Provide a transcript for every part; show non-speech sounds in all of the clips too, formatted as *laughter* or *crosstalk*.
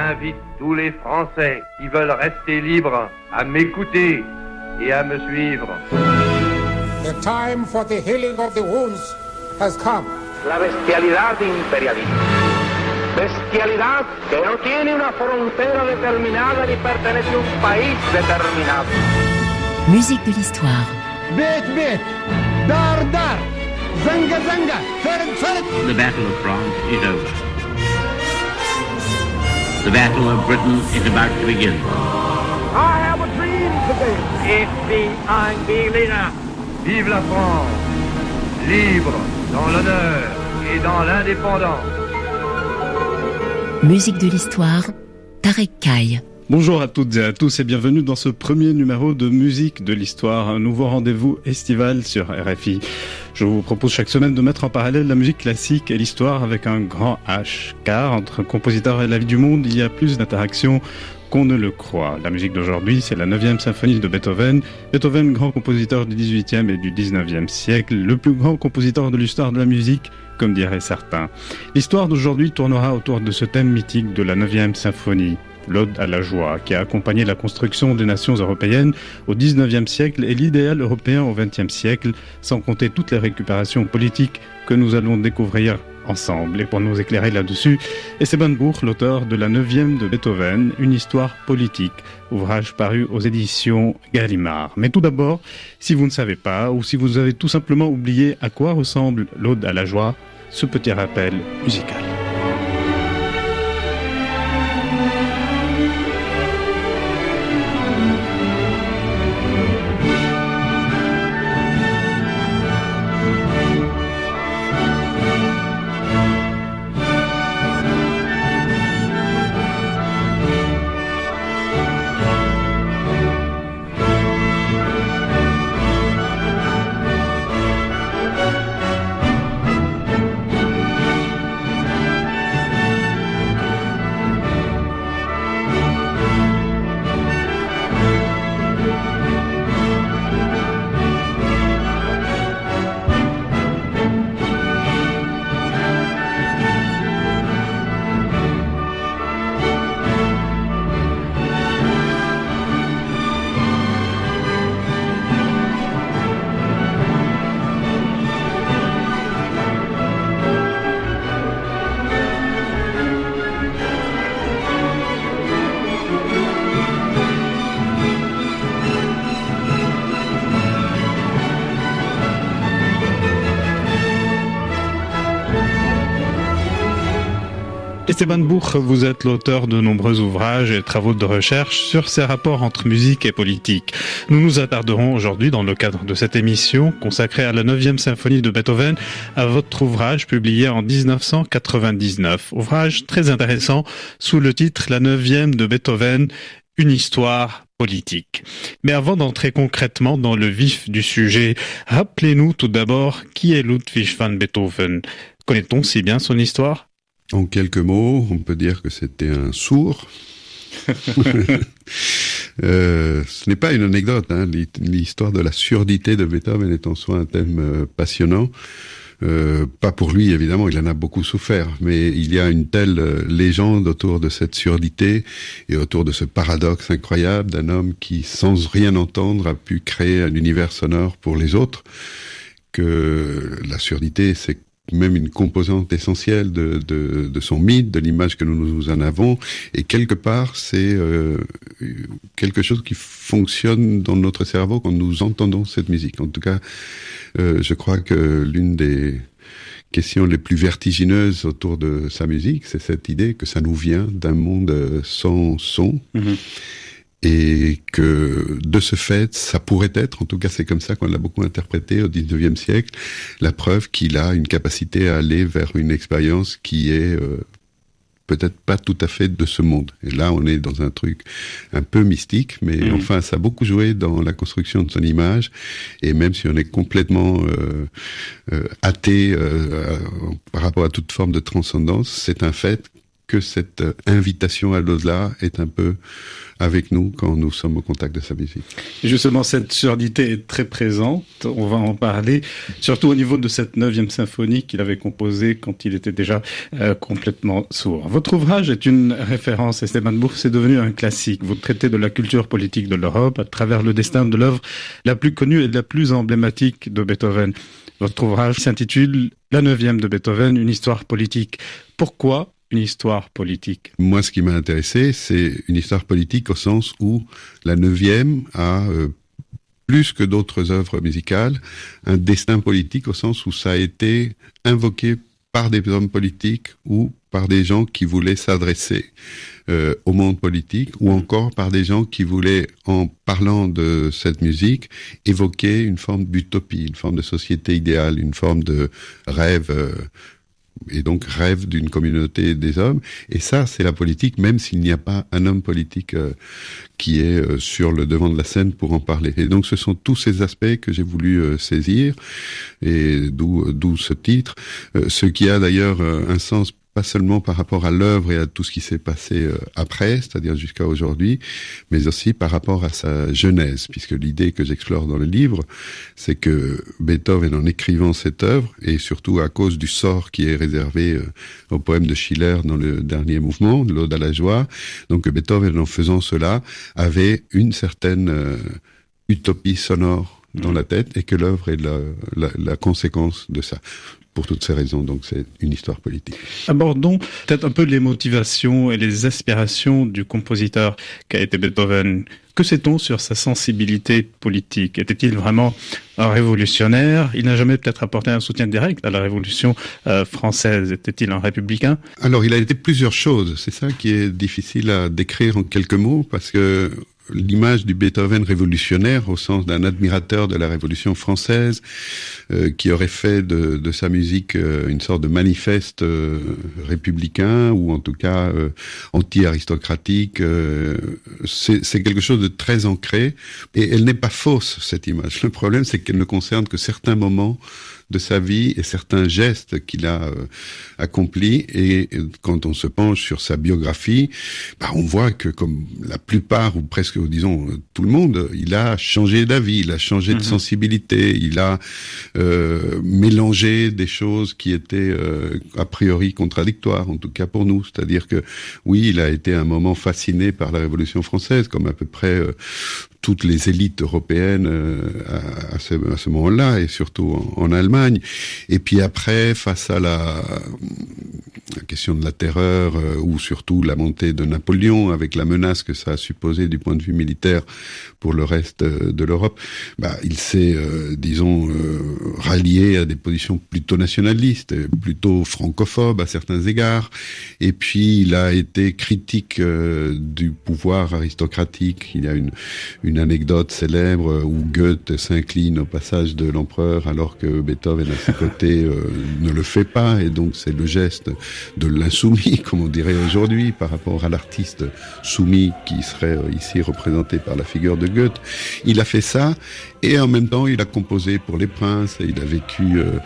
J'invite tous les Français qui veulent rester libres à m'écouter et à me suivre. The time for the healing of the wounds has come. La bestialidad imperialista. Bestialidad que no tiene una frontera determinada ni pertenece a un país determinado. Musique de l'histoire. Bête, bête, dar, dar, zanga, zanga, The battle of France is over. The Battle of Britain is about to begin. I have a dream today. Ein Berliner. Vive la France, libre dans l'honneur et dans l'indépendance. Musique de l'histoire. Tarek Kaye. Bonjour à toutes et à tous et bienvenue dans ce premier numéro de Musique de l'Histoire, un nouveau rendez-vous estival sur RFI. Je vous propose chaque semaine de mettre en parallèle la musique classique et l'histoire avec un grand H, car entre compositeur et la vie du monde, il y a plus d'interactions qu'on ne le croit. La musique d'aujourd'hui, c'est la 9e symphonie de Beethoven. Beethoven, grand compositeur du 18e et du 19e siècle, le plus grand compositeur de l'histoire de la musique, comme diraient certains. L'histoire d'aujourd'hui tournera autour de ce thème mythique de la 9e symphonie l'Ode à la joie, qui a accompagné la construction des nations européennes au XIXe siècle et l'idéal européen au XXe siècle, sans compter toutes les récupérations politiques que nous allons découvrir ensemble. Et pour nous éclairer là-dessus, Esteban Buch, l'auteur de la neuvième de Beethoven, Une histoire politique, ouvrage paru aux éditions Gallimard. Mais tout d'abord, si vous ne savez pas, ou si vous avez tout simplement oublié à quoi ressemble l'Ode à la joie, ce petit rappel musical. Esteban Buch, vous êtes l'auteur de nombreux ouvrages et travaux de recherche sur ces rapports entre musique et politique. Nous nous attarderons aujourd'hui, dans le cadre de cette émission consacrée à la 9e symphonie de Beethoven, à votre ouvrage publié en 1999. Ouvrage très intéressant sous le titre La 9e de Beethoven, une histoire politique. Mais avant d'entrer concrètement dans le vif du sujet, rappelez-nous tout d'abord qui est Ludwig van Beethoven. Connaît-on si bien son histoire? En quelques mots, on peut dire que c'était un sourd. *laughs* euh, ce n'est pas une anecdote, hein. l'histoire de la surdité de Beethoven est en soi un thème euh, passionnant. Euh, pas pour lui évidemment, il en a beaucoup souffert, mais il y a une telle euh, légende autour de cette surdité et autour de ce paradoxe incroyable d'un homme qui, sans rien entendre, a pu créer un univers sonore pour les autres, que la surdité, c'est même une composante essentielle de, son mythe, de l'image que nous, nous en avons, et quelque part c'est euh, quelque chose qui fonctionne dans notre cerveau quand nous entendons cette musique. En tout cas, euh, je crois que l'une des questions les plus vertigineuses autour de sa musique, c'est cette idée que ça nous vient d'un monde sans son. Mm-hmm et que de ce fait, ça pourrait être, en tout cas c'est comme ça qu'on l'a beaucoup interprété au 19e siècle, la preuve qu'il a une capacité à aller vers une expérience qui est euh, peut-être pas tout à fait de ce monde. Et là, on est dans un truc un peu mystique, mais mmh. enfin, ça a beaucoup joué dans la construction de son image. Et même si on est complètement euh, euh, athée euh, par rapport à toute forme de transcendance, c'est un fait que cette euh, invitation à l'au-delà est un peu avec nous quand nous sommes au contact de sa musique. justement, cette surdité est très présente. On va en parler, surtout au niveau de cette neuvième symphonie qu'il avait composée quand il était déjà euh, complètement sourd. Votre ouvrage est une référence, Esteban Bourg, c'est devenu un classique. Vous traitez de la culture politique de l'Europe à travers le destin de l'œuvre la plus connue et la plus emblématique de Beethoven. Votre ouvrage s'intitule La neuvième de Beethoven, une histoire politique. Pourquoi une histoire politique Moi, ce qui m'a intéressé, c'est une histoire politique au sens où la neuvième a euh, plus que d'autres œuvres musicales, un destin politique au sens où ça a été invoqué par des hommes politiques ou par des gens qui voulaient s'adresser euh, au monde politique ou encore par des gens qui voulaient, en parlant de cette musique, évoquer une forme d'utopie, une forme de société idéale, une forme de rêve. Euh, et donc rêve d'une communauté des hommes. Et ça, c'est la politique, même s'il n'y a pas un homme politique euh, qui est euh, sur le devant de la scène pour en parler. Et donc, ce sont tous ces aspects que j'ai voulu euh, saisir, et d'où d'où ce titre. ce qui a d'ailleurs un sens pas seulement par rapport à l'œuvre et à tout ce qui s'est passé euh, après, c'est-à-dire jusqu'à aujourd'hui, mais aussi par rapport à sa genèse, puisque l'idée que j'explore dans le livre, c'est que Beethoven, en écrivant cette œuvre, et surtout à cause du sort qui est réservé euh, au poème de Schiller dans le dernier mouvement, l'Ode à la joie, donc Beethoven, en faisant cela, avait une certaine euh, utopie sonore dans la tête et que l'œuvre est la, la, la, conséquence de ça pour toutes ces raisons. Donc c'est une histoire politique. Abordons peut-être un peu les motivations et les aspirations du compositeur qu'a été Beethoven. Que sait-on sur sa sensibilité politique? Était-il vraiment un révolutionnaire? Il n'a jamais peut-être apporté un soutien direct à la Révolution euh, française. Était-il un républicain? Alors il a été plusieurs choses. C'est ça qui est difficile à décrire en quelques mots parce que l'image du Beethoven révolutionnaire au sens d'un admirateur de la Révolution française euh, qui aurait fait de, de sa musique euh, une sorte de manifeste euh, républicain ou en tout cas anti-aristocratique. c'est quelque chose de très ancré et elle n'est pas fausse cette image. Le problème c'est qu'elle ne concerne que certains moments de sa vie et certains gestes qu'il a euh, accomplis. Et quand on se penche sur sa biographie, bah, on voit que comme la plupart ou presque, disons, tout le monde, il a changé d'avis, il a changé de mhm. sensibilité, il a euh, mélangé des choses qui étaient euh, a priori contradictoires, en tout cas pour nous. C'est-à-dire que oui, il a été un moment fasciné par la Révolution française, comme à peu près euh, toutes les élites européennes euh, à, ce, à ce moment-là, et surtout en, Allemagne. Et puis après, face à la, la question de la terreur, euh, ou surtout la montée de Napoléon, avec la menace que ça a supposé du point de vue militaire pour le reste euh, de l'Europe, bah, il s'est, disons, rallié à des positions plutôt nationalistes, plutôt francophobes à certains égards. Et puis, il a été critique du pouvoir aristocratique. Il y a une, une une anecdote célèbre où Goethe s'incline au passage de l'empereur alors que Beethoven à ses côtés euh, ne le fait pas et donc c'est le geste de l'insoumis *laughs* comme on dirait aujourd'hui par rapport à l'artiste soumis qui serait euh, ici représenté par la figure de Goethe. Il a fait ça et en même temps, il a composé pour les princes et il a vécu euh,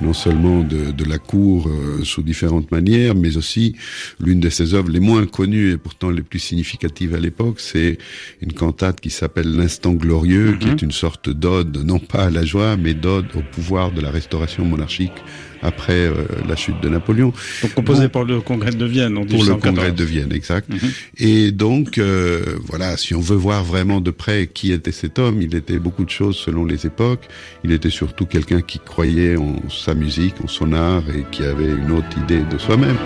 non seulement de, de la cour euh, sous différentes manières, mais aussi l'une de ses œuvres les moins connues et pourtant les plus significatives à l'époque, c'est une cantate qui s'appelle L'instant glorieux, qui mhm. est une sorte d'ode, non pas à la joie, mais d'ode au pouvoir de la restauration monarchique après euh, la chute de Napoléon. Donc composé pour le Congrès de Vienne en Pour le Congrès de Vienne, exact. Mhm. Et donc, euh, voilà, si on veut voir vraiment de près qui était cet homme, il était beaucoup de choses selon les époques. Il était surtout quelqu'un qui croyait en sa musique, en son art et qui avait une autre idée de soi-même.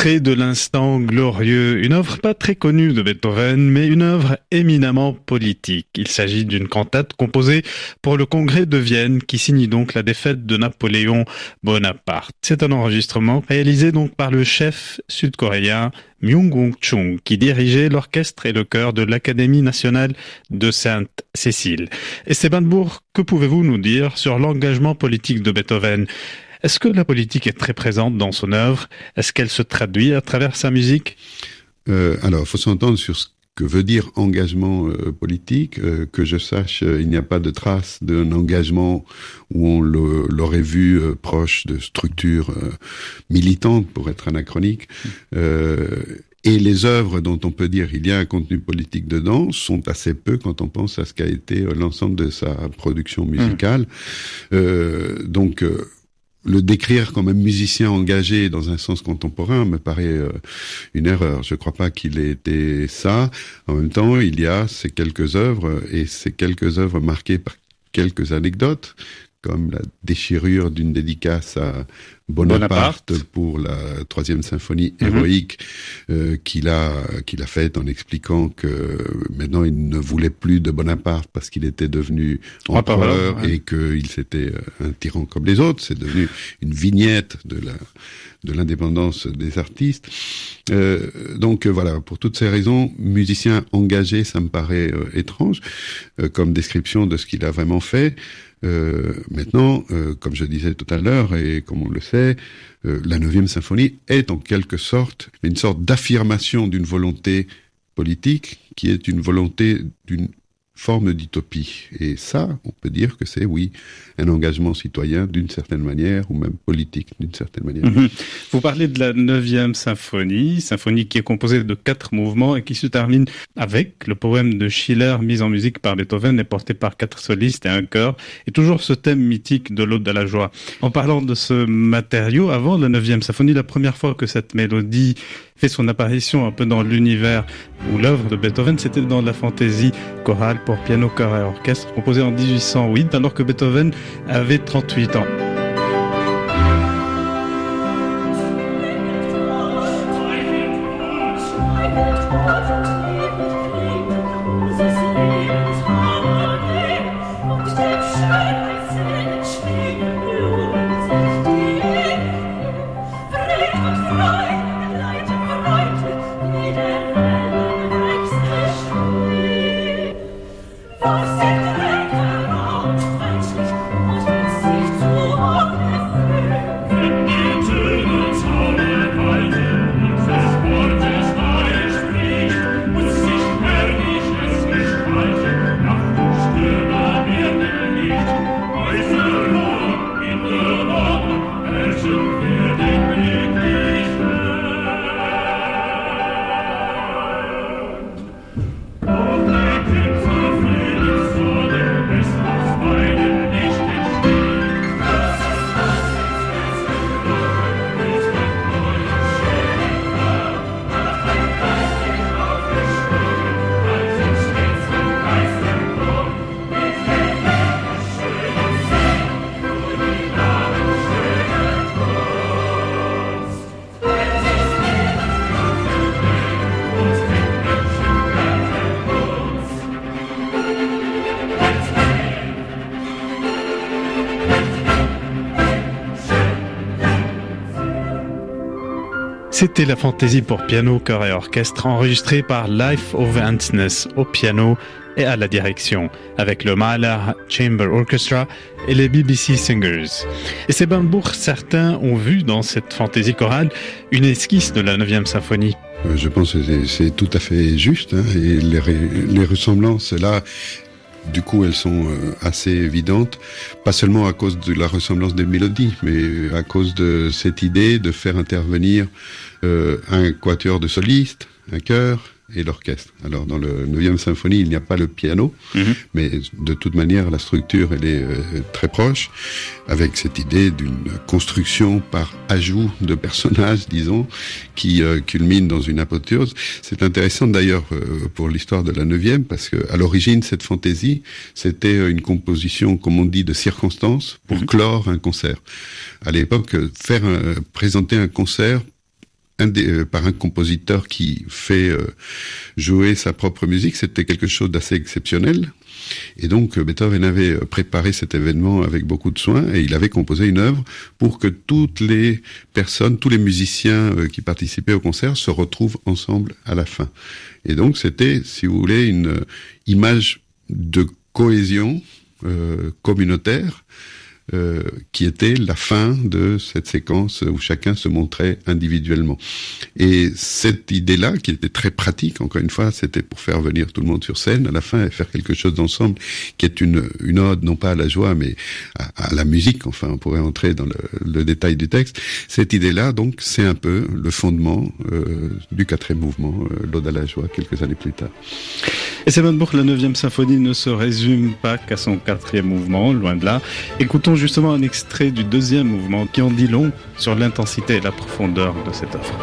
Extrait de l'instant glorieux, une œuvre pas très connue de Beethoven, mais une œuvre éminemment politique. Il s'agit d'une cantate composée pour le congrès de Vienne qui signe donc la défaite de Napoléon Bonaparte. C'est un enregistrement réalisé donc par le chef sud-coréen Myung Chung qui dirigeait l'orchestre et le chœur de l'Académie nationale de Sainte-Cécile. Esteban Bourg, que pouvez-vous nous dire sur l'engagement politique de Beethoven? Est-ce que la politique est très présente dans son œuvre? Est-ce qu'elle se traduit à travers sa musique? Euh, Alors, il faut s'entendre sur ce que veut dire engagement euh, politique. Euh, que je sache, il n'y a pas de trace d'un engagement où on l'aurait vu proche de structures militantes, pour être anachronique. Et les œuvres dont on peut dire il y a un contenu politique dedans sont assez peu quand on pense à ce qu'a été l'ensemble de sa production musicale. Mmh. donc le décrire comme un musicien engagé dans un sens contemporain me paraît euh, une erreur. Je ne crois pas qu'il ait été ça. En même temps, il y a ces quelques œuvres et ces quelques œuvres marquées par quelques anecdotes comme la déchirure d'une dédicace à Bonaparte, pour la troisième symphonie mhm. héroïque euh, qu'il a qu'il a faite en expliquant que maintenant il ne voulait plus de Bonaparte parce qu'il était devenu empereur et qu'il s'était euh, un tyran comme les autres. C'est devenu une vignette de la de l'indépendance des artistes. Euh, donc euh, voilà, pour toutes ces raisons, musicien engagé, ça me paraît étrange comme description de ce qu'il a vraiment fait. Euh, maintenant, euh, comme je disais tout à l'heure, et comme on le sait, euh, la neuvième symphonie est en quelque sorte une sorte d'affirmation d'une volonté politique qui est une volonté d'une forme d'utopie. Et ça, on peut dire que c'est, oui, un engagement citoyen d'une certaine manière, ou même politique d'une certaine manière. Mhm. Vous parlez de la neuvième symphonie, symphonie qui est composée de quatre mouvements et qui se termine avec le poème de Schiller mis en musique par Beethoven et porté par quatre solistes et un chœur, et toujours ce thème mythique de l'aude de la joie. En parlant de ce matériau, avant la neuvième symphonie, la première fois que cette mélodie fait son apparition un peu dans l'univers où l'œuvre de Beethoven, c'était dans la fantaisie chorale pour piano, chœur et orchestre, composée en 1808, alors que Beethoven avait 38 ans. C'était la fantaisie pour piano, chœur et orchestre enregistrée par Life of Antness au piano et à la direction avec le Mahler Chamber Orchestra et les BBC Singers. Et c'est Bambourg, certains ont vu dans cette fantaisie chorale une esquisse de la 9e symphonie. Euh, je pense que c'est tout à fait juste. Hein, et les, les ressemblances là, du coup, elles sont euh, assez évidentes, pas seulement à cause de la ressemblance des mélodies, mais à cause de cette idée de faire intervenir euh, un quatuor de solistes, un chœur et l'orchestre. Alors dans le 9e symphonie, il n'y a pas le piano, mhm. mais de toute manière, la structure, elle est euh, très proche, avec cette idée d'une construction par ajout de personnages, disons, qui euh, culmine dans une apothéose. C'est intéressant d'ailleurs pour l'histoire de la 9e, parce que à l'origine, cette fantaisie, c'était une composition, comme on dit, de circonstances pour mhm. clore un concert. À l'époque, faire présenter un concert par un compositeur qui fait jouer sa propre musique, c'était quelque chose d'assez exceptionnel. Et donc Beethoven avait préparé cet événement avec beaucoup de soin et il avait composé une œuvre pour que toutes les personnes, tous les musiciens qui participaient au concert se retrouvent ensemble à la fin. Et donc c'était, si vous voulez, une image de cohésion euh, communautaire euh, qui était la fin de cette séquence où chacun se montrait individuellement. Et cette idée-là, qui était très pratique, encore une fois, c'était pour faire venir tout le monde sur scène à la fin et faire quelque chose d'ensemble, qui est une, une ode non pas à la joie, mais à, la musique. Enfin, on pourrait entrer dans le, détail du texte. Cette idée-là, donc, c'est un peu le fondement euh, du quatrième mouvement, euh, l'ode à la joie, quelques années plus tard. Et c'est Sevenbourg, la neuvième symphonie ne se résume pas qu'à son quatrième mouvement, loin de là. Écoutons justement un extrait du deuxième mouvement qui en dit long sur l'intensité et la profondeur de cette œuvre.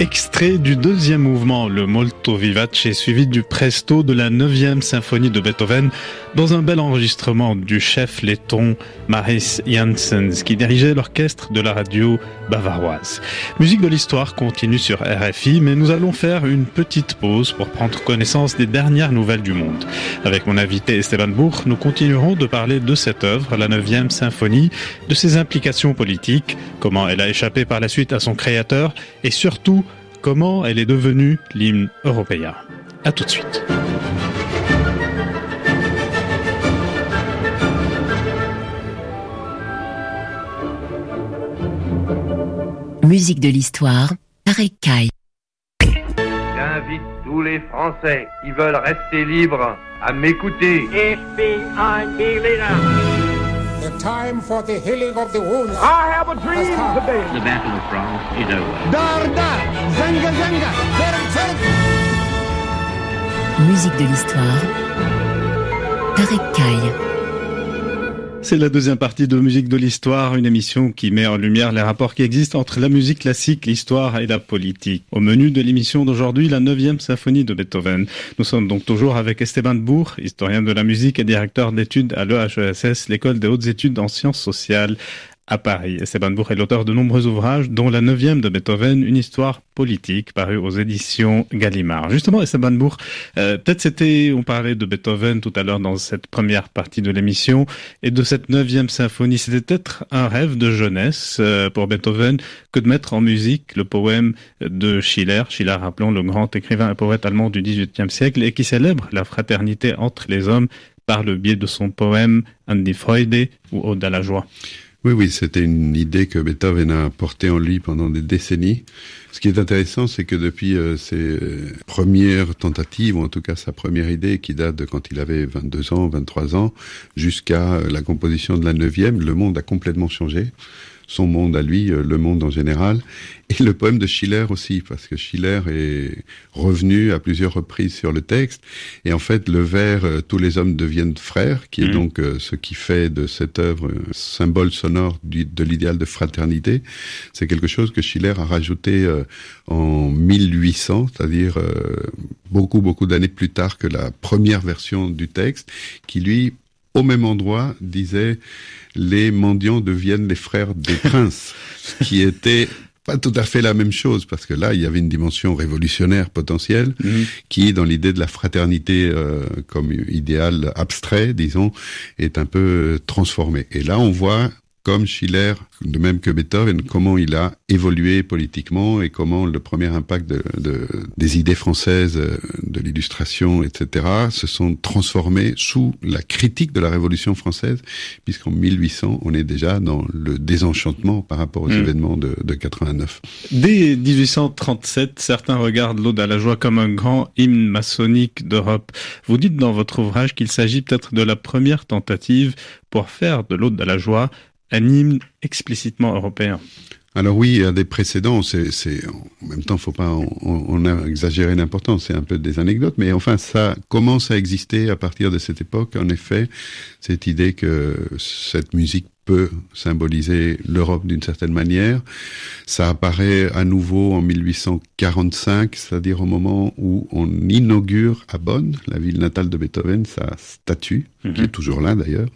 Extrait du deuxième mouvement, le Molto Vivace, suivi du Presto de la neuvième symphonie de Beethoven, dans un bel enregistrement du chef letton Maris Janssens, qui dirigeait l'orchestre de la radio bavaroise. Musique de l'histoire continue sur RFI, mais nous allons faire une petite pause pour prendre connaissance des dernières nouvelles du monde. Avec mon invité Esteban Bourg, nous continuerons de parler de cette œuvre, la neuvième symphonie, de ses implications politiques, comment elle a échappé par la suite à son créateur, et surtout, comment elle est devenue l'hymne européen. À tout de suite. Musique de l'histoire, Tarek Kai. J'invite tous les Français qui veulent rester libres à m'écouter. The time for the healing of the wounds. I have a dream today. The Battle of France is over. Dar dar, zanga zanga. Musique de l'histoire, Tarek Kai. C'est la deuxième partie de Musique de l'Histoire, une émission qui met en lumière les rapports qui existent entre la musique classique, l'histoire et la politique. Au menu de l'émission d'aujourd'hui, la neuvième symphonie de Beethoven. Nous sommes donc toujours avec Esteban Bourg, historien de la musique et directeur d'études à l'EHESS, l'école des hautes études en sciences sociales à Paris. Esteban Bourg est l'auteur de nombreux ouvrages, dont la neuvième de Beethoven, une histoire politique, parue aux éditions Gallimard. Justement, Esteban Bourg, euh, peut-être c'était, on parlait de Beethoven tout à l'heure dans cette première partie de l'émission, et de cette neuvième symphonie. C'était peut-être un rêve de jeunesse euh, pour Beethoven que de mettre en musique le poème de Schiller. Schiller, rappelons, le grand écrivain et poète allemand du XVIIIe siècle, et qui célèbre la fraternité entre les hommes par le biais de son poème An die Freude ou Ode à la joie. Oui, oui, c'était une idée que Beethoven a portée en lui pendant des décennies. Ce qui est intéressant, c'est que depuis euh, ses premières tentatives, ou en tout cas sa première idée, qui date de quand il avait 22 ans, 23 ans, jusqu'à la composition de la neuvième, le monde a complètement changé son monde à lui, euh, le monde en général, et le poème de Schiller aussi, parce que Schiller est revenu à plusieurs reprises sur le texte, et en fait le vers euh, Tous les hommes deviennent frères, qui est mmh. donc euh, ce qui fait de cette œuvre un symbole sonore de l'idéal de fraternité, c'est quelque chose que Schiller a rajouté en 1800, c'est-à-dire beaucoup beaucoup d'années plus tard que la première version du texte, qui lui au même endroit disait les mendiants deviennent les frères des princes, qui était pas tout à fait la même chose parce que là il y avait une dimension révolutionnaire potentielle mhm. qui dans l'idée de la fraternité euh, comme idéal abstrait disons est un peu transformée et là on voit comme Schiller, de même que Beethoven, comment il a évolué politiquement et comment le premier impact de, de, des idées françaises, euh, de l'illustration, etc., se sont transformés sous la critique de la Révolution française, puisqu'en 1800, on est déjà dans le désenchantement par rapport aux hmm. événements de, de 89. Dès 1837, certains regardent l'Ode à la joie comme un grand hymne maçonnique d'Europe. Vous dites dans votre ouvrage qu'il s'agit peut-être de la première tentative pour faire de l'Ode à la joie un hymne explicitement européen. Alors oui, il y a des précédents. C'est, en même temps, faut pas on, on a exagéré l'importance. C'est un peu des anecdotes, mais enfin, ça commence à exister à partir de cette époque. En effet, cette idée que cette musique peut symboliser l'Europe d'une certaine manière. Ça apparaît à nouveau en 1845, c'est-à-dire au moment où on inaugure à Bonn, la ville natale de Beethoven, sa statue, qui est mhm. toujours là d'ailleurs.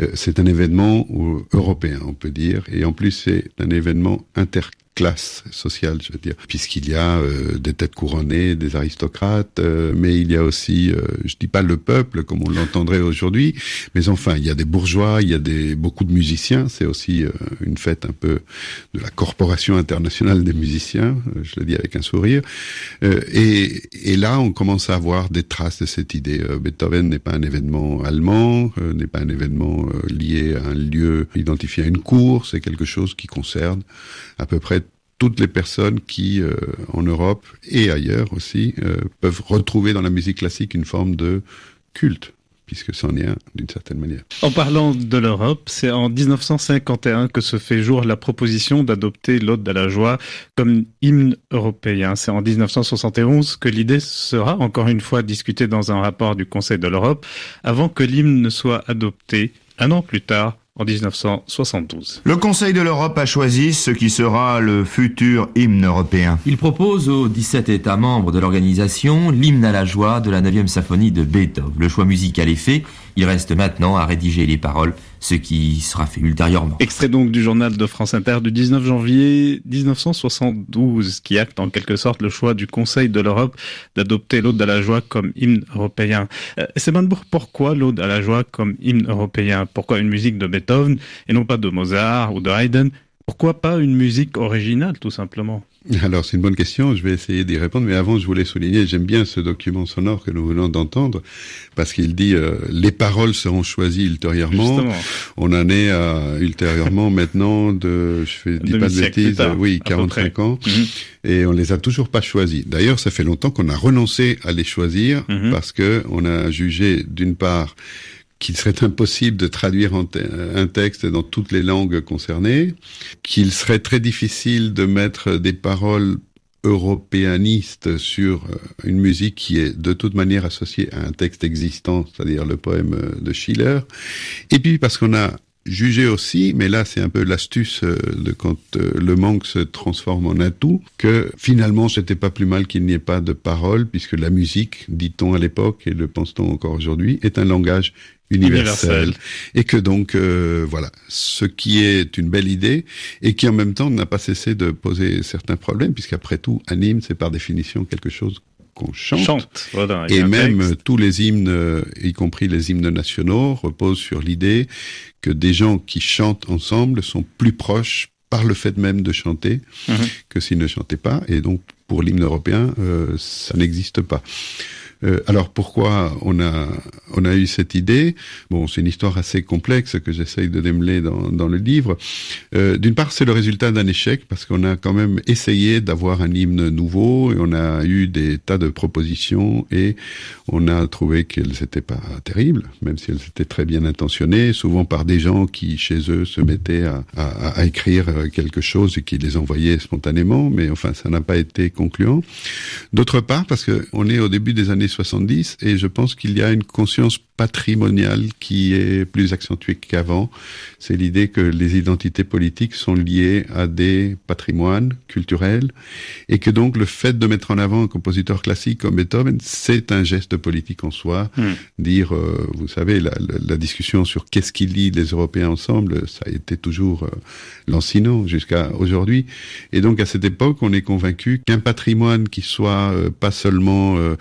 Euh, c'est un événement européen, on peut dire, et en plus c'est un événement inter classe sociale, je veux dire, puisqu'il y a euh, des têtes couronnées, des aristocrates, euh, mais il y a aussi, euh, je dis pas le peuple comme on l'entendrait aujourd'hui, mais enfin, il y a des bourgeois, il y a des beaucoup de musiciens. C'est aussi une fête un peu de la corporation internationale des musiciens. je le dis avec un sourire. et, et là, on commence à avoir des traces de cette idée. Beethoven n'est pas un événement allemand, n'est pas un événement lié à un lieu identifié à une cour. C'est quelque chose qui concerne à peu près toutes les personnes qui, euh, en Europe et ailleurs aussi, euh, peuvent retrouver dans la musique classique une forme de culte puisque c'en est un d'une certaine manière. En parlant de l'Europe, c'est en 1951 que se fait jour la proposition d'adopter l'Ode à la joie comme hymne européen. C'est en 1971 que l'idée sera encore une fois discutée dans un rapport du Conseil de l'Europe avant que l'hymne ne soit adopté un an plus tard en 1972. Le Conseil de l'Europe a choisi ce qui sera le futur hymne européen. Il propose aux 17 États membres de l'organisation l'hymne à la joie de la 9e symphonie de Beethoven. Le choix musical est fait, il reste maintenant à rédiger les paroles ce qui sera fait ultérieurement. Extrait donc du journal de France Inter du 19 janvier 1972, qui acte en quelque sorte le choix du Conseil de l'Europe d'adopter l'Aude à la joie comme hymne européen. Euh, pourquoi l'Aude à la joie comme hymne européen? Pourquoi une musique de Beethoven et non pas de Mozart ou de Haydn? Pourquoi pas une musique originale tout simplement? Alors c'est une bonne question, je vais essayer d'y répondre, mais avant je voulais souligner, j'aime bien ce document sonore que nous venons d'entendre, parce qu'il dit euh, les paroles seront choisies ultérieurement. On en est à, ultérieurement maintenant de, je fais dis pas de bêtises, oui, 45 ans, mhm. et on les a toujours pas choisis. D'ailleurs, ça fait longtemps qu'on a renoncé à les choisir mhm. parce que on a jugé d'une part qu'il serait impossible de traduire un texte dans toutes les langues concernées, qu'il serait très difficile de mettre des paroles européanistes sur euh, une musique qui est de toute manière associée à un texte existant, c'est-à-dire le poème de Schiller, et puis parce qu'on a jugé aussi, mais là c'est un peu l'astuce euh, de quand euh, le manque se transforme en atout, que finalement c'était pas plus mal qu'il n'y ait pas de paroles, puisque la musique, dit-on à l'époque et le pense-t-on encore aujourd'hui, est un langage universel, et que donc euh, voilà, ce qui est une belle idée et qui en même temps n'a pas cessé de poser certains problèmes puisqu'après tout, un hymne c'est par définition quelque chose qu'on chante, et même tous les hymnes, y compris les hymnes nationaux, reposent sur l'idée que des gens qui chantent ensemble sont plus proches par le fait même de chanter mhm. que s'ils ne chantaient pas, et donc pour l'hymne européen, euh, ça n'existe pas. Euh, alors pourquoi on a on a eu cette idée? Bon, c'est une histoire assez complexe que j'essaye de démêler dans, dans le livre. Euh, D'une part, c'est le résultat d'un échec parce qu'on a quand même essayé d'avoir un hymne nouveau et on a eu des tas de propositions et on a trouvé qu'elles n'étaient pas terribles, même si elles étaient très bien intentionnées, souvent par des gens qui chez eux se mettaient à, à, écrire quelque chose et qui les envoyaient spontanément, mais enfin ça n'a pas été concluant. D'autre part, parce que on est au début des années 70 et je pense qu'il y a une conscience patrimoniale qui est plus accentuée qu'avant. C'est l'idée que les identités politiques sont liées à des patrimoines culturels et que donc le fait de mettre en avant un compositeur classique comme Beethoven, c'est un geste politique en soi. Hmm. Dire, euh, vous savez, la, discussion sur qu'est-ce qui lie les Européens ensemble, ça a été toujours euh, lancinant jusqu'à aujourd'hui. Et donc à cette époque, on est convaincu qu'un patrimoine qui soit euh, pas seulement euh,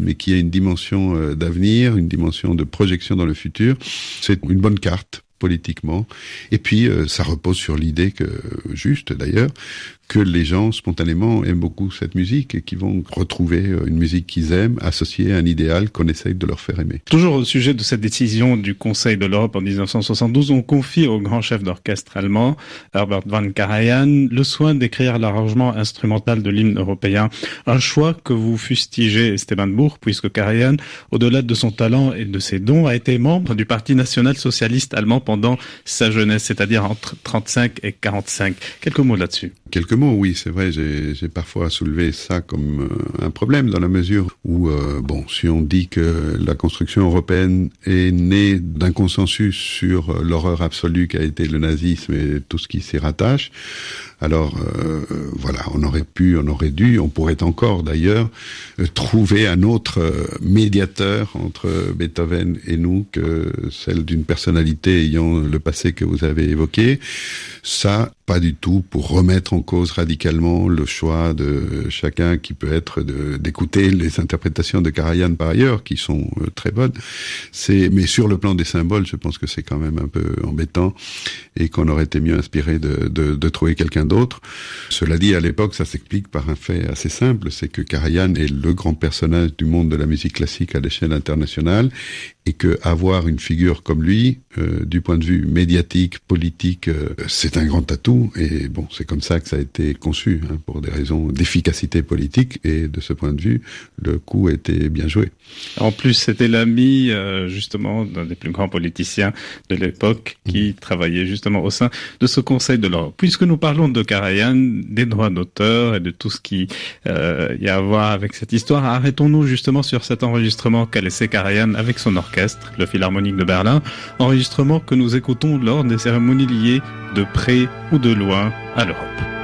mais qui ait une dimension euh, d'avenir, une dimension de projection dans le futur, c'est une bonne carte politiquement. Et puis, euh, ça repose sur l'idée que, juste d'ailleurs, que les gens spontanément aiment beaucoup cette musique et qui vont retrouver euh, une musique qu'ils aiment associée à un idéal qu'on essaye de leur faire aimer. Toujours au sujet de cette décision du Conseil de l'Europe en 1972, on confie au grand chef d'orchestre allemand, Herbert van Karajan, le soin d'écrire l'arrangement instrumental de l'hymne européen. Un choix que vous fustigez Esteban Bourg, puisque Karajan, au-delà de son talent et de ses dons, a été membre du Parti national socialiste allemand pendant sa jeunesse, c'est-à-dire entre 35 et 45. Quelques mots là-dessus. Quelques mots, oui, c'est vrai, j'ai parfois soulevé ça comme euh, un problème dans la mesure où, euh, bon, si on dit que la construction européenne est née d'un consensus sur l'horreur absolue qu'a été le nazisme et tout ce qui s'y rattache, alors euh, voilà, on aurait pu, on aurait dû, on pourrait encore d'ailleurs euh, trouver un autre euh, médiateur entre Beethoven et nous que celle d'une personnalité ayant le passé que vous avez évoqué. Ça, pas du tout pour remettre en cause radicalement le choix de chacun qui peut être d'écouter les interprétations de Karajan par ailleurs, qui sont euh, très bonnes. C'est, mais sur le plan des symboles, je pense que c'est quand même un peu embêtant et qu'on aurait été mieux inspiré de, de, de trouver quelqu'un Cela dit, à l'époque, ça s'explique par un fait assez simple, c'est que Karajan est le grand personnage du monde de la musique classique à l'échelle internationale et que avoir une figure comme lui, euh, du point de vue médiatique, politique, euh, c'est un grand atout. Et bon, c'est comme ça que ça a été conçu, hein, pour des raisons d'efficacité politique. Et de ce point de vue, le coup était bien joué. En plus, c'était l'ami euh, justement d'un des plus grands politiciens de l'époque qui mmh. travaillait justement au sein de ce Conseil de l'Europe. Puisque nous parlons de Karajan, des droits d'auteur et de tout ce qui euh, y a à voir avec cette histoire, arrêtons-nous justement sur cet enregistrement qu'a laissé Karajan avec son orchestre orchestre, le Philharmonique de Berlin, que nous écoutons lors des cérémonies liées de près ou de loin à l'Europe.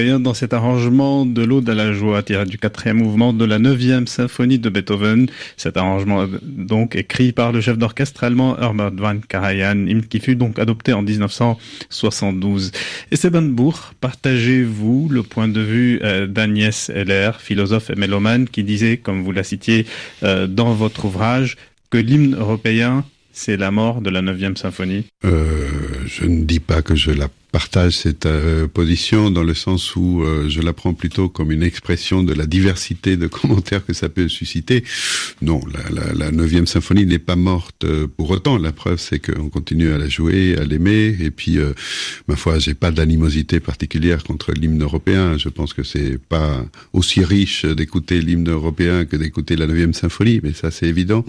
Dans cet arrangement de l'Aude à la joie tiré du quatrième mouvement de la neuvième symphonie de Beethoven. Cet arrangement donc écrit par le chef d'orchestre allemand Herbert van Karajan, qui fut donc adopté en 1972. Et Bourg, partagez-vous le point de vue euh, d'Agnès Heller, philosophe et mélomane, qui disait, comme vous la citiez euh, dans votre ouvrage, que l'hymne européen c'est la mort de la neuvième symphonie? Euh, Je ne dis pas que je la partage cette euh, position dans le sens où euh, je la prends plutôt comme une expression de la diversité de *laughs* commentaires que ça peut susciter. Non, la, neuvième symphonie n'est pas morte euh, pour autant. La preuve, c'est qu'on continue à la jouer, à l'aimer. Et puis, ma foi, j'ai pas d'animosité particulière contre l'hymne européen. Je pense que c'est pas aussi riche d'écouter l'hymne européen que d'écouter la neuvième symphonie, mais ça, c'est évident.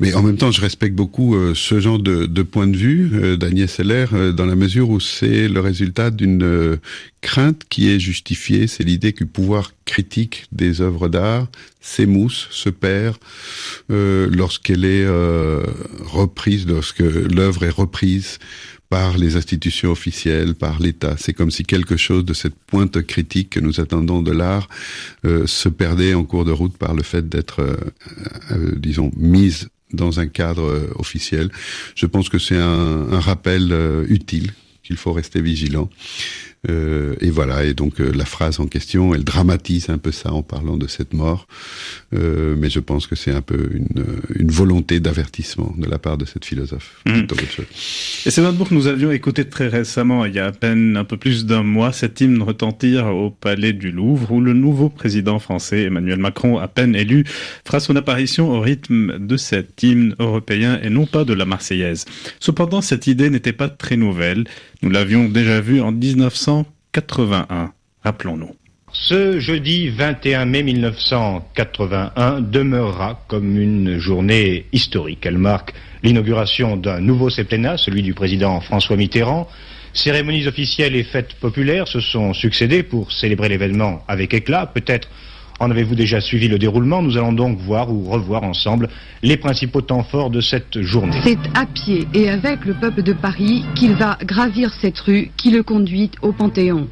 Mais en même temps, je respecte beaucoup ce genre de point de vue d'Agnès Heller dans la mesure où c'est le résultat d'une euh, crainte qui est justifiée, c'est l'idée que le pouvoir critique des œuvres d'art s'émousse, se perd euh, lorsqu'elle est euh, reprise, lorsque l'œuvre est reprise par les institutions officielles, par l'État. C'est comme si quelque chose de cette pointe critique que nous attendons de l'art se perdait en cours de route par le fait d'être, disons, mise dans un cadre officiel. Je pense que c'est un rappel utile qu'il faut rester vigilant. Euh, et voilà, et donc euh, la phrase en question, elle dramatise un peu ça en parlant de cette mort, euh, mais je pense que c'est un peu une, une volonté d'avertissement de la part de cette philosophe. Mmh. Et c'est que nous avions écouté très récemment, il y a à peine un peu plus d'un mois, cet hymne retentir au Palais du Louvre, où le nouveau président français, Emmanuel Macron, à peine élu, fera son apparition au rythme de cet hymne européen et non pas de la Marseillaise. Cependant, cette idée n'était pas très nouvelle. Nous l'avions déjà vu en 1981, rappelons-nous. Ce jeudi 21 mai 1981 demeurera comme une journée historique. Elle marque l'inauguration d'un nouveau septennat, celui du président François Mitterrand. Cérémonies officielles et fêtes populaires se sont succédées pour célébrer l'événement avec éclat, peut-être en avez-vous déjà suivi le déroulement Nous allons donc voir ou revoir ensemble les principaux temps forts de cette journée. C'est à pied et avec le peuple de Paris qu'il va gravir cette rue qui le conduit au Panthéon.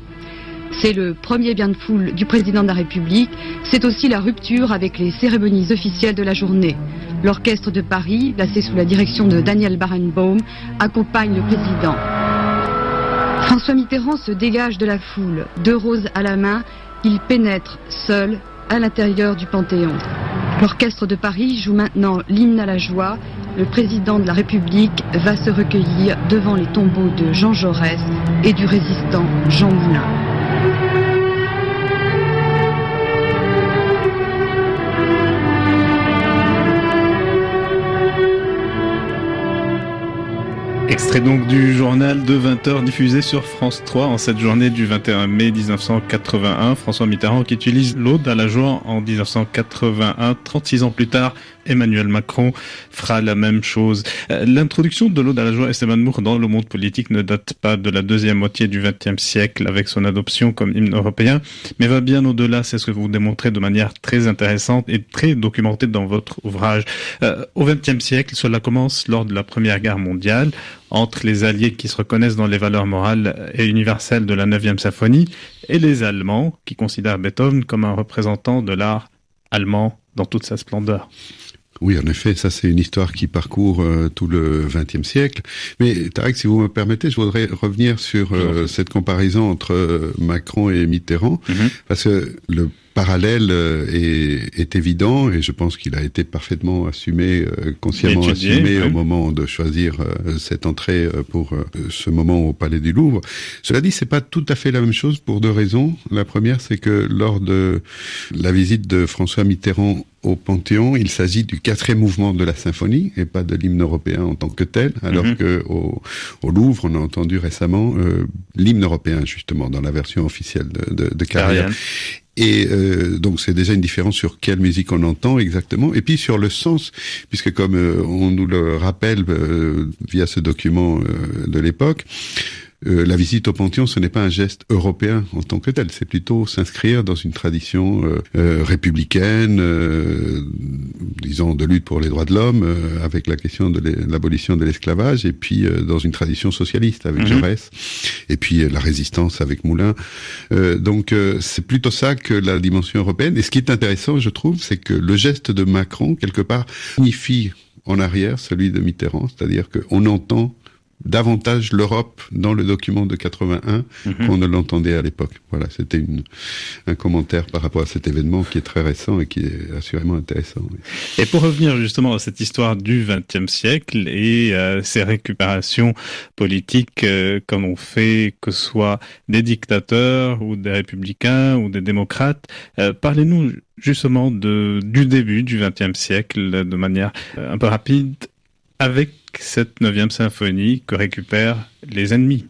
C'est le premier bien de foule du président de la République. C'est aussi la rupture avec les cérémonies officielles de la journée. L'orchestre de Paris, placé sous la direction de Daniel Barenbaum, accompagne le président. François Mitterrand se dégage de la foule, deux roses à la main. Il pénètre seul à l'intérieur du Panthéon. L'orchestre de Paris joue maintenant l'hymne à la joie. Le président de la République va se recueillir devant les tombeaux de Jean Jaurès et du résistant Jean Moulin. Extrait donc du journal de 20h diffusé sur France 3 en cette journée du 21 mai 1981. François Mitterrand qui utilise l'Aude à la joie en 1981, 36 ans plus tard. Emmanuel Macron fera la même chose. Euh, l'introduction de l'Aude à la joie Esteban Moore dans le monde politique ne date pas de la deuxième moitié du XXe siècle avec son adoption comme hymne européen, mais va bien au-delà. C'est ce que vous démontrez de manière très intéressante et très documentée dans votre ouvrage. Euh, au XXe siècle, cela commence lors de la Première Guerre mondiale entre les Alliés qui se reconnaissent dans les valeurs morales et universelles de la 9e symphonie et les Allemands qui considèrent Beethoven comme un représentant de l'art allemand dans toute sa splendeur. Oui, en effet, ça c'est une histoire qui parcourt euh, tout le XXe siècle. Mais Tarek, si vous me permettez, je voudrais revenir sur euh, cette comparaison entre euh, Macron et Mitterrand, mhm. parce que le parallèle euh, est, est, évident et je pense qu'il a été parfaitement assumé, euh, consciemment assumé au moment de choisir euh, cette entrée pour ce moment au Palais du Louvre. Cela dit, c'est pas tout à fait la même chose pour deux raisons. La première, c'est que lors de la visite de François Mitterrand au Panthéon, il s'agit du quatrième mouvement de la symphonie et pas de l'hymne européen en tant que tel, alors mhm. que au, au, Louvre, on a entendu récemment l'hymne européen justement dans la version officielle de, de, de Carrière. Et euh, donc c'est déjà une différence sur quelle musique on entend exactement, et puis sur le sens, puisque comme euh, on nous le rappelle euh, via ce document de l'époque, euh, la visite au Panthéon, ce n'est pas un geste européen en tant que tel, c'est plutôt s'inscrire dans une tradition euh, euh, républicaine, disons de lutte pour les droits de l'homme, avec la question de l'abolition de l'esclavage, et puis dans une tradition socialiste avec mhm. Jaurès, et puis la résistance avec Moulin. donc c'est plutôt ça que la dimension européenne. Et ce qui est intéressant, je trouve, c'est que le geste de Macron, quelque part, signifie en arrière celui de Mitterrand, c'est-à-dire qu'on entend davantage l'Europe dans le document de 81 Mhm. qu'on ne l'entendait à l'époque. Voilà, c'était une, un commentaire par rapport à cet événement qui est très récent et qui est assurément intéressant. oui. Et pour revenir justement à cette histoire du XXe siècle et euh, ces récupérations politiques euh, comme on fait, que ce soit des dictateurs ou des républicains ou des démocrates, euh, parlez-nous justement de, du début du XXe siècle de manière euh, un peu rapide avec cette neuvième symphonie que récupèrent les ennemis.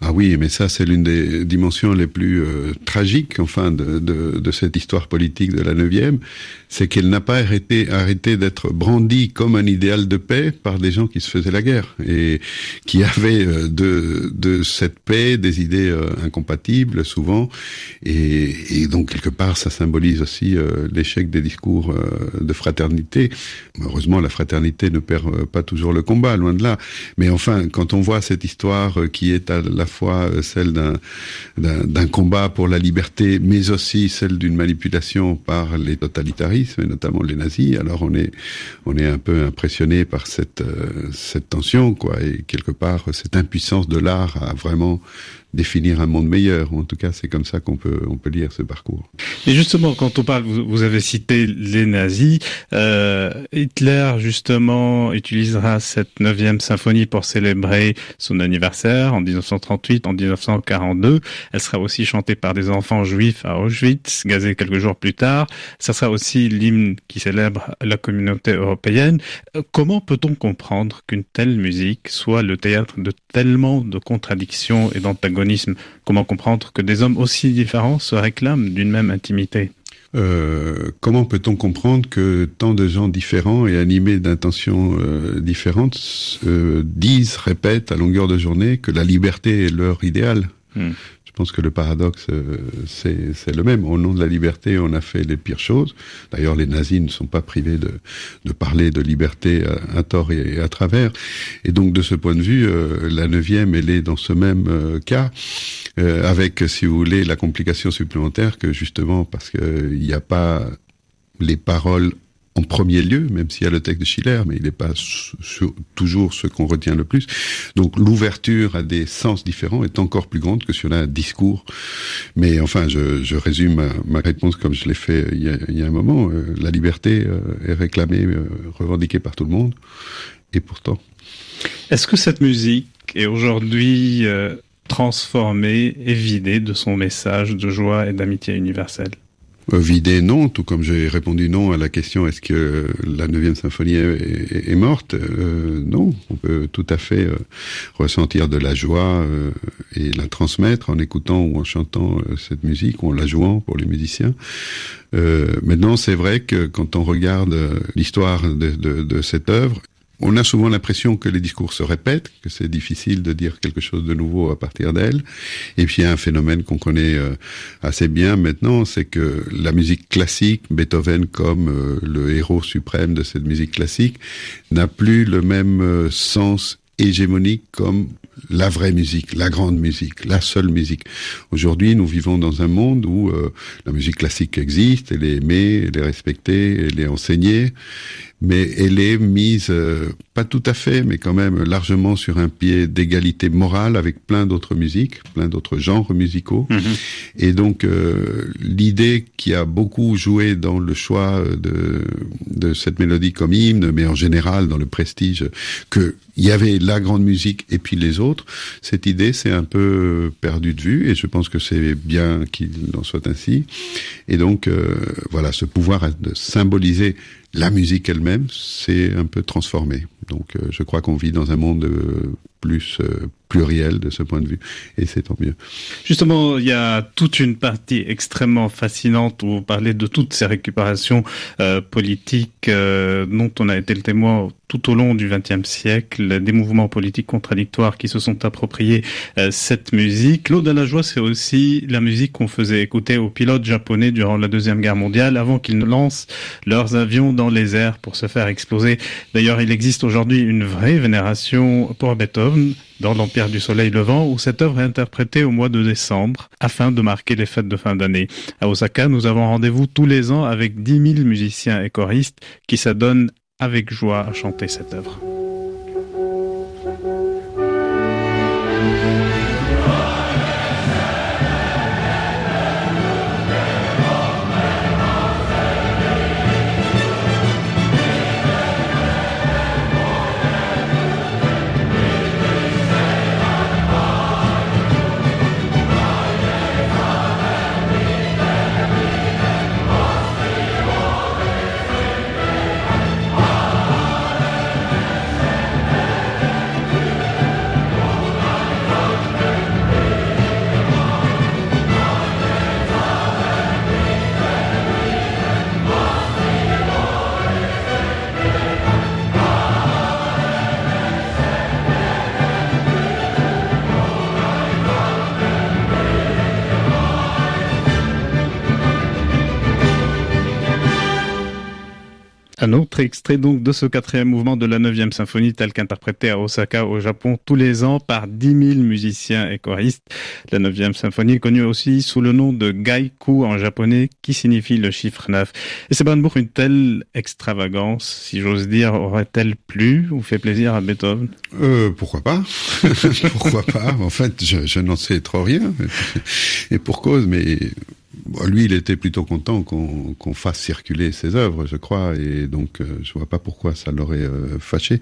Ah oui, mais ça c'est l'une des dimensions les plus euh, tragiques, enfin, de, de, de cette histoire politique de la neuvième, c'est qu'elle n'a pas arrêté, arrêté d'être brandie comme un idéal de paix par des gens qui se faisaient la guerre et qui avaient euh, de, de cette paix des idées euh, incompatibles souvent, et, et donc quelque part ça symbolise aussi euh, l'échec des discours euh, de fraternité. Heureusement, la fraternité ne perd euh, pas toujours le combat, loin de là. Mais enfin, quand on voit cette histoire qui est à la fois euh, celle d'un combat pour la liberté, mais aussi celle d'une manipulation par les totalitarismes, et notamment les nazis, alors on est on est un peu impressionné par cette euh, cette tension, quoi, et quelque part cette impuissance de l'art à vraiment définir un monde meilleur. En tout cas, c'est comme ça qu'on peut on peut lire ce parcours. Et justement, quand on parle, vous, avez cité les nazis, euh, Hitler justement utilisera cette neuvième symphonie pour célébrer son anniversaire en 1938, en 1942. Elle sera aussi chantée par des enfants juifs à Auschwitz, gazée quelques jours plus tard. Ça sera aussi l'hymne qui célèbre la communauté européenne. Euh, Comment peut-on comprendre qu'une telle musique soit le théâtre de tellement de contradictions et d'antagonismes Comment comprendre que des hommes aussi différents se réclament d'une même intimité? Euh, comment peut-on comprendre que tant de gens différents et animés d'intentions euh, différentes euh, disent, répètent à longueur de journée que la liberté est leur idéal? Hmm. Je pense que le paradoxe, euh, c'est le même. Au nom de la liberté, on a fait les pires choses. D'ailleurs, les nazis ne sont pas privés de, parler de liberté à, à tort et, à travers. Et donc, de ce point de vue, euh, la neuvième, elle est dans ce même euh, cas, euh, avec, si vous voulez, la complication supplémentaire que justement, parce qu'il n'y a pas les paroles en premier lieu, même s'il y a le texte de Schiller, mais il n'est pas toujours ce qu'on retient le plus. Donc l'ouverture à des sens différents est encore plus grande que a un discours. Mais enfin, je, résume ma, réponse comme je l'ai fait il y, a, il y a un moment. Euh, la liberté euh, est réclamée, euh, revendiquée par tout le monde, et pourtant. Est-ce que cette musique est aujourd'hui euh, transformée et vidée de son message de joie et d'amitié universelle? Euh, Vidé, non, tout comme j'ai répondu non à la question est-ce que la neuvième symphonie est, morte euh, Non, on peut tout à fait euh, ressentir de la joie euh, et la transmettre en écoutant ou en chantant euh, cette musique ou en la jouant pour les musiciens. Euh, maintenant, c'est vrai que quand on regarde euh, l'histoire de, de, de cette œuvre, on a souvent l'impression que les discours se répètent, que c'est difficile de dire quelque chose de nouveau à partir d'elle. Et puis il y a un phénomène qu'on connaît euh, assez bien maintenant, c'est que la musique classique, Beethoven comme euh, le héros suprême de cette musique classique, n'a plus le même euh, sens hégémonique comme la vraie musique, la grande musique, la seule musique. Aujourd'hui, nous vivons dans un monde où la musique classique existe, elle est aimée, elle est respectée, elle est enseignée, mais elle est mise, euh, pas tout à fait, mais quand même largement sur un pied d'égalité morale avec plein d'autres musiques, plein d'autres genres musicaux. Et donc, euh, l'idée qui a beaucoup joué dans le choix de, de cette mélodie comme hymne, mais en général dans le prestige, que il y avait la grande musique et puis les autres, cette idée s'est un peu perdue de vue et je pense que c'est bien qu'il en soit ainsi. Et donc, euh, voilà, ce pouvoir de symboliser la musique elle-même s'est un peu transformé. Donc, euh, je crois qu'on vit dans un monde euh, plus euh, pluriel de ce point de vue et c'est tant mieux. Justement, il y a toute une partie extrêmement fascinante où vous parlez de toutes ces récupérations euh, politiques euh, dont on a été le témoin tout au long du XXe siècle, des mouvements politiques contradictoires qui se sont appropriés euh, cette musique. La joie, c'est aussi la musique qu'on faisait écouter aux pilotes japonais durant la Deuxième Guerre mondiale avant qu'ils ne lancent leurs avions dans les airs pour se faire exploser. D'ailleurs, il existe aujourd'hui une vraie vénération pour Beethoven dans l'Empire du Soleil Levant, où cette œuvre est interprétée au mois de décembre, afin de marquer les fêtes de fin d'année. À Osaka, nous avons rendez-vous tous les ans avec 10 000 musiciens et choristes qui s'adonnent avec joie à chanter cette œuvre. Extrait donc de ce quatrième mouvement de la neuvième symphonie tel qu'interprété à Osaka au Japon tous les ans par 10 000 musiciens et choristes. La neuvième symphonie est connue aussi sous le nom de Gaiku en japonais qui signifie le chiffre 9. Et c'est pour une telle extravagance, si j'ose dire, aurait-elle plu ou fait plaisir à Beethoven? Euh, Pourquoi pas? *laughs* Pourquoi pas? En fait, je n'en sais trop rien. Et pour cause, mais lui, il était plutôt content qu'on fasse circuler ses œuvres, je crois, et donc euh, je vois pas pourquoi ça l'aurait euh, fâché.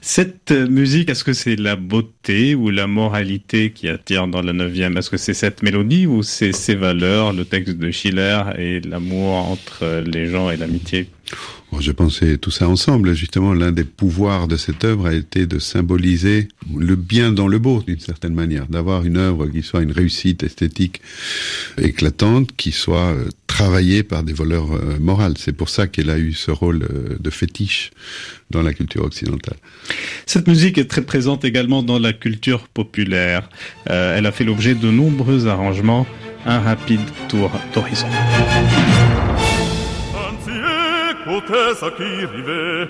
Cette musique, est-ce que c'est la beauté ou la moralité qui attire dans la neuvième? Est-ce que c'est cette mélodie ou c'est ses valeurs, le texte de Schiller et l'amour entre les gens et l'amitié? Je pensais tout ça ensemble. Justement, l'un des pouvoirs de cette œuvre a été de symboliser le bien dans le beau, d'une certaine manière, d'avoir une œuvre qui soit une réussite esthétique éclatante, qui soit euh, travaillée par des voleurs euh, morales. C'est pour ça qu'elle a eu ce rôle euh, de fétiche dans la culture occidentale. Cette musique est très présente également dans la culture populaire. elle a fait l'objet de nombreux arrangements. Un rapide tour d'horizon. o te sakirive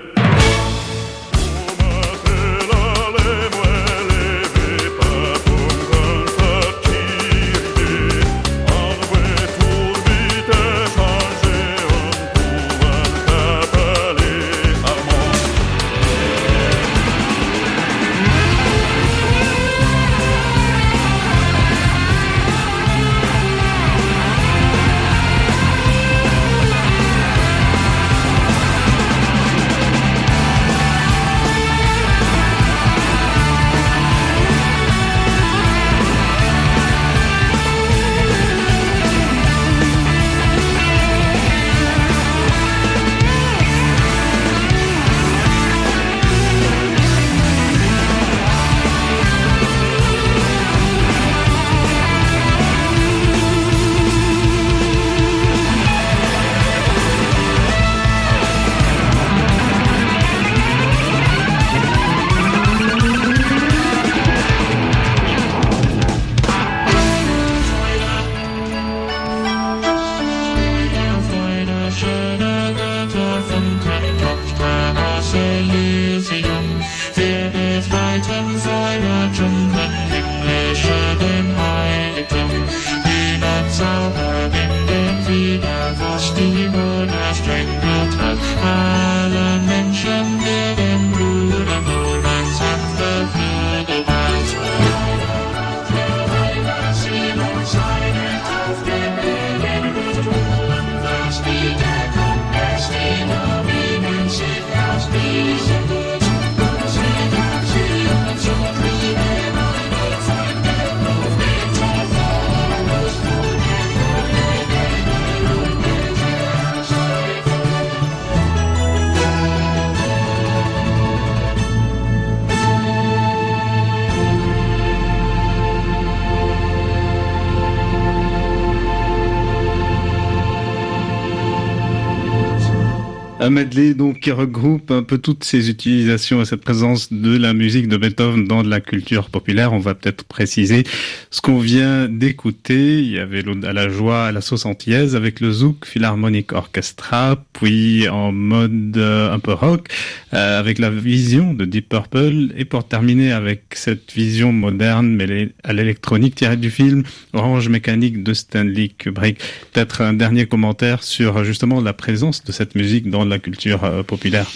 medley donc qui regroupe un peu toutes ces utilisations et cette présence de la musique de Beethoven dans la culture populaire. On va peut-être préciser ce qu'on vient d'écouter. Il y avait à la joie à la sauce antillaise avec le Zouk Philharmonic Orchestra, puis en mode euh, un peu rock euh, avec la vision de Deep Purple et pour terminer avec cette vision moderne mais à l'électronique tirée du film Orange Mécanique de Stanley Kubrick. Peut-être un dernier commentaire sur justement la présence de cette musique dans la culture euh, populaire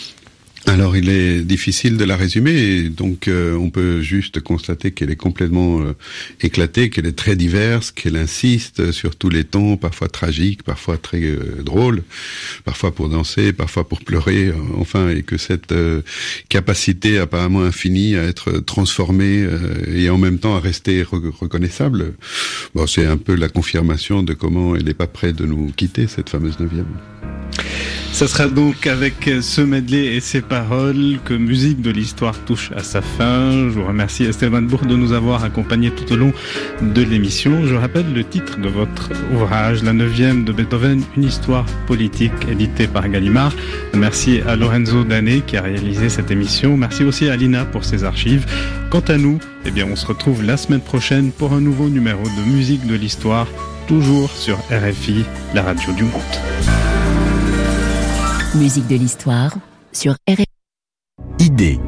alors il est difficile de la résumer, donc euh, on peut juste constater qu'elle est complètement euh, éclatée, qu'elle est très diverse, qu'elle insiste sur tous les tons, parfois tragiques, parfois très drôles, parfois pour danser, parfois pour pleurer, enfin, et que cette capacité apparemment infinie à être transformée et en même temps à rester reconnaissable, bon, c'est un peu la confirmation de comment elle n'est pas prête de nous quitter, cette fameuse neuvième. Ce sera donc avec ce medley et ces que Musique de l'Histoire touche à sa fin. Je vous remercie Esteban Bourg de nous avoir accompagnés tout au long de l'émission. Je rappelle le titre de votre ouvrage, La neuvième de Beethoven, une histoire politique, édité par Gallimard. Merci à Lorenzo Dané qui a réalisé cette émission. Merci aussi à Lina pour ses archives. Quant à nous, eh bien, on se retrouve la semaine prochaine pour un nouveau numéro de Musique de l'Histoire, toujours sur RFI, la radio du monde. Musique de l'histoire sur RFI. Idée